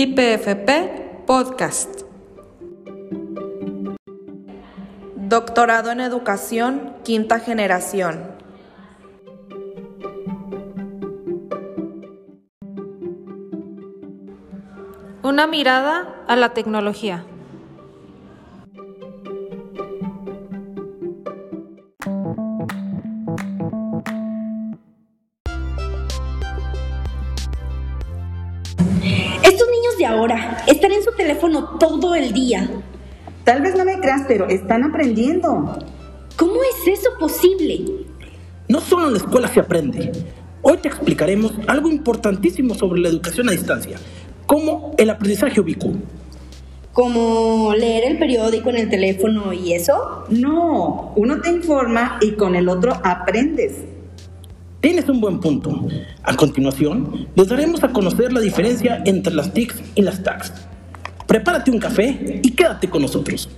IPFP Podcast. Doctorado en Educación, quinta generación. Una mirada a la tecnología. Estos niños de ahora están en su teléfono todo el día. Tal vez no me creas, pero están aprendiendo. ¿Cómo es eso posible? No solo en la escuela se aprende. Hoy te explicaremos algo importantísimo sobre la educación a distancia, como el aprendizaje ubicuo. ¿Como leer el periódico en el teléfono y eso? No, uno te informa y con el otro aprendes. Tienes un buen punto. A continuación, les daremos a conocer la diferencia entre las TICs y las TACs. Prepárate un café y quédate con nosotros.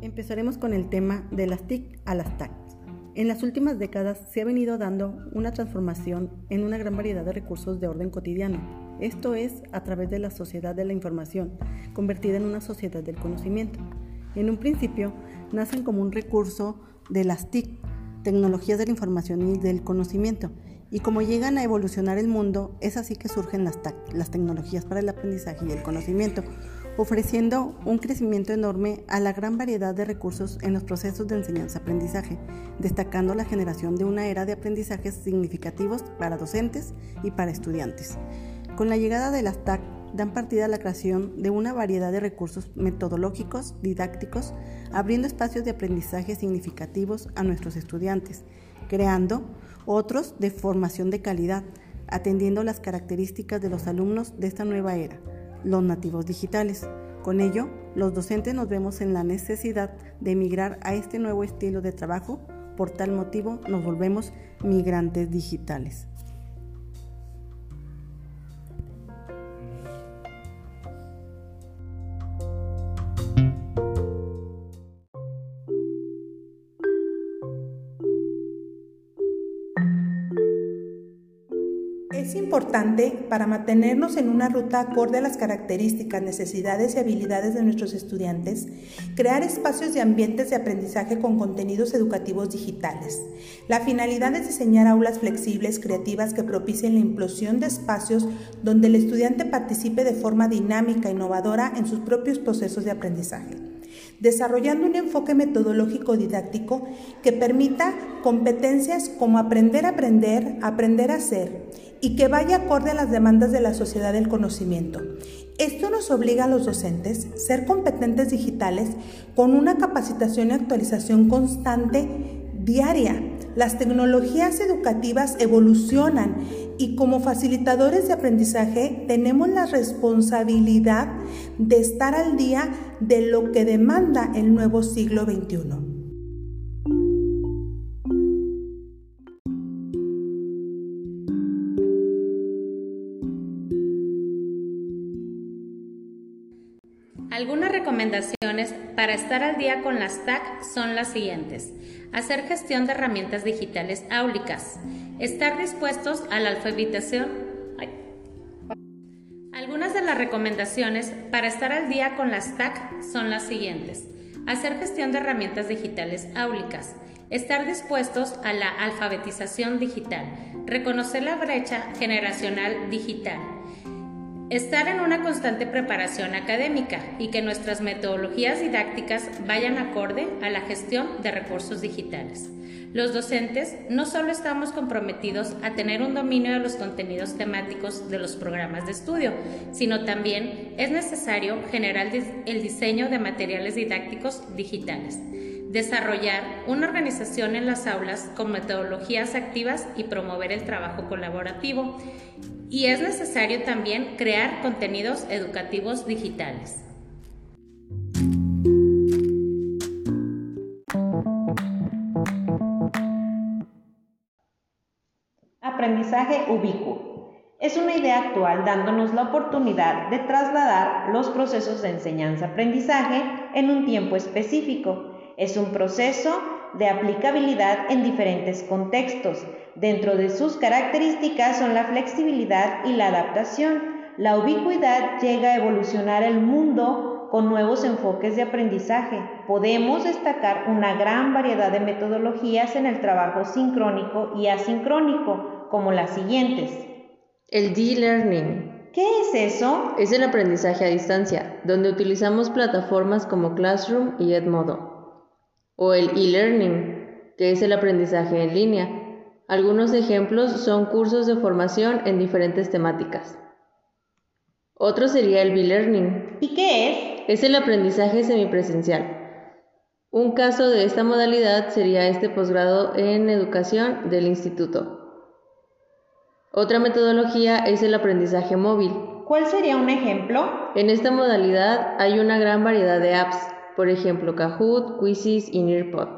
Empezaremos con el tema de las TIC a las TAC. En las últimas décadas se ha venido dando una transformación en una gran variedad de recursos de orden cotidiano. Esto es a través de la sociedad de la información, convertida en una sociedad del conocimiento. En un principio, nacen como un recurso de las TIC, tecnologías de la información y del conocimiento, y como llegan a evolucionar el mundo, es así que surgen las TAC, las tecnologías para el aprendizaje y el conocimiento, ofreciendo un crecimiento enorme a la gran variedad de recursos en los procesos de enseñanza-aprendizaje, destacando la generación de una era de aprendizajes significativos para docentes y para estudiantes. Con la llegada de las TAC dan partida a la creación de una variedad de recursos metodológicos, didácticos, abriendo espacios de aprendizaje significativos a nuestros estudiantes, creando otros de formación de calidad, atendiendo las características de los alumnos de esta nueva era los nativos digitales. Con ello, los docentes nos vemos en la necesidad de emigrar a este nuevo estilo de trabajo, por tal motivo nos volvemos migrantes digitales. Es importante para mantenernos en una ruta acorde a las características, necesidades y habilidades de nuestros estudiantes, crear espacios y ambientes de aprendizaje con contenidos educativos digitales. La finalidad es diseñar aulas flexibles, creativas que propicien la implosión de espacios donde el estudiante participe de forma dinámica, innovadora en sus propios procesos de aprendizaje desarrollando un enfoque metodológico didáctico que permita competencias como aprender a aprender, aprender a hacer y que vaya acorde a las demandas de la sociedad del conocimiento. Esto nos obliga a los docentes a ser competentes digitales con una capacitación y actualización constante diaria. Las tecnologías educativas evolucionan y como facilitadores de aprendizaje tenemos la responsabilidad de estar al día de lo que demanda el nuevo siglo XXI. Recomendaciones para estar al día con las TAC son las siguientes. Hacer gestión de herramientas digitales áulicas. Estar dispuestos a la alfabetización. Algunas de las recomendaciones para estar al día con las TAC son las siguientes. Hacer gestión de herramientas digitales áulicas. Estar dispuestos a la alfabetización digital. Reconocer la brecha generacional digital Estar en una constante preparación académica y que nuestras metodologías didácticas vayan acorde a la gestión de recursos digitales. Los docentes no solo estamos comprometidos a tener un dominio de los contenidos temáticos de los programas de estudio, sino también es necesario generar el diseño de materiales didácticos digitales desarrollar una organización en las aulas con metodologías activas y promover el trabajo colaborativo. Y es necesario también crear contenidos educativos digitales. Aprendizaje ubicuo. Es una idea actual dándonos la oportunidad de trasladar los procesos de enseñanza-aprendizaje en un tiempo específico. Es un proceso de aplicabilidad en diferentes contextos. Dentro de sus características son la flexibilidad y la adaptación. La ubicuidad llega a evolucionar el mundo con nuevos enfoques de aprendizaje. Podemos destacar una gran variedad de metodologías en el trabajo sincrónico y asincrónico, como las siguientes. El D-Learning. ¿Qué es eso? Es el aprendizaje a distancia, donde utilizamos plataformas como Classroom y Edmodo o el e-learning, que es el aprendizaje en línea. Algunos ejemplos son cursos de formación en diferentes temáticas. Otro sería el B-Learning. ¿Y qué es? Es el aprendizaje semipresencial. Un caso de esta modalidad sería este posgrado en educación del instituto. Otra metodología es el aprendizaje móvil. ¿Cuál sería un ejemplo? En esta modalidad hay una gran variedad de apps por ejemplo Kahoot, Quizzes y Nearpod.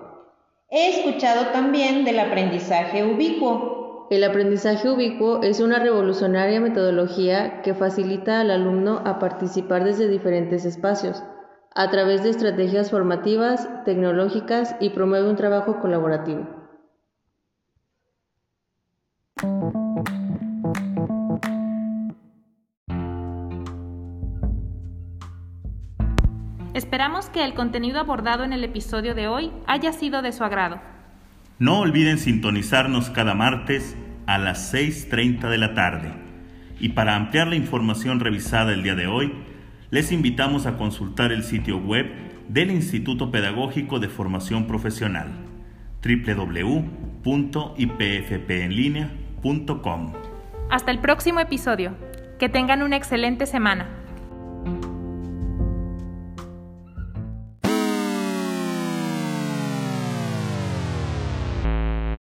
He escuchado también del aprendizaje ubicuo. El aprendizaje ubicuo es una revolucionaria metodología que facilita al alumno a participar desde diferentes espacios, a través de estrategias formativas, tecnológicas y promueve un trabajo colaborativo. Esperamos que el contenido abordado en el episodio de hoy haya sido de su agrado. No olviden sintonizarnos cada martes a las 6.30 de la tarde. Y para ampliar la información revisada el día de hoy, les invitamos a consultar el sitio web del Instituto Pedagógico de Formación Profesional www.ipfpenlinea.com. Hasta el próximo episodio. Que tengan una excelente semana.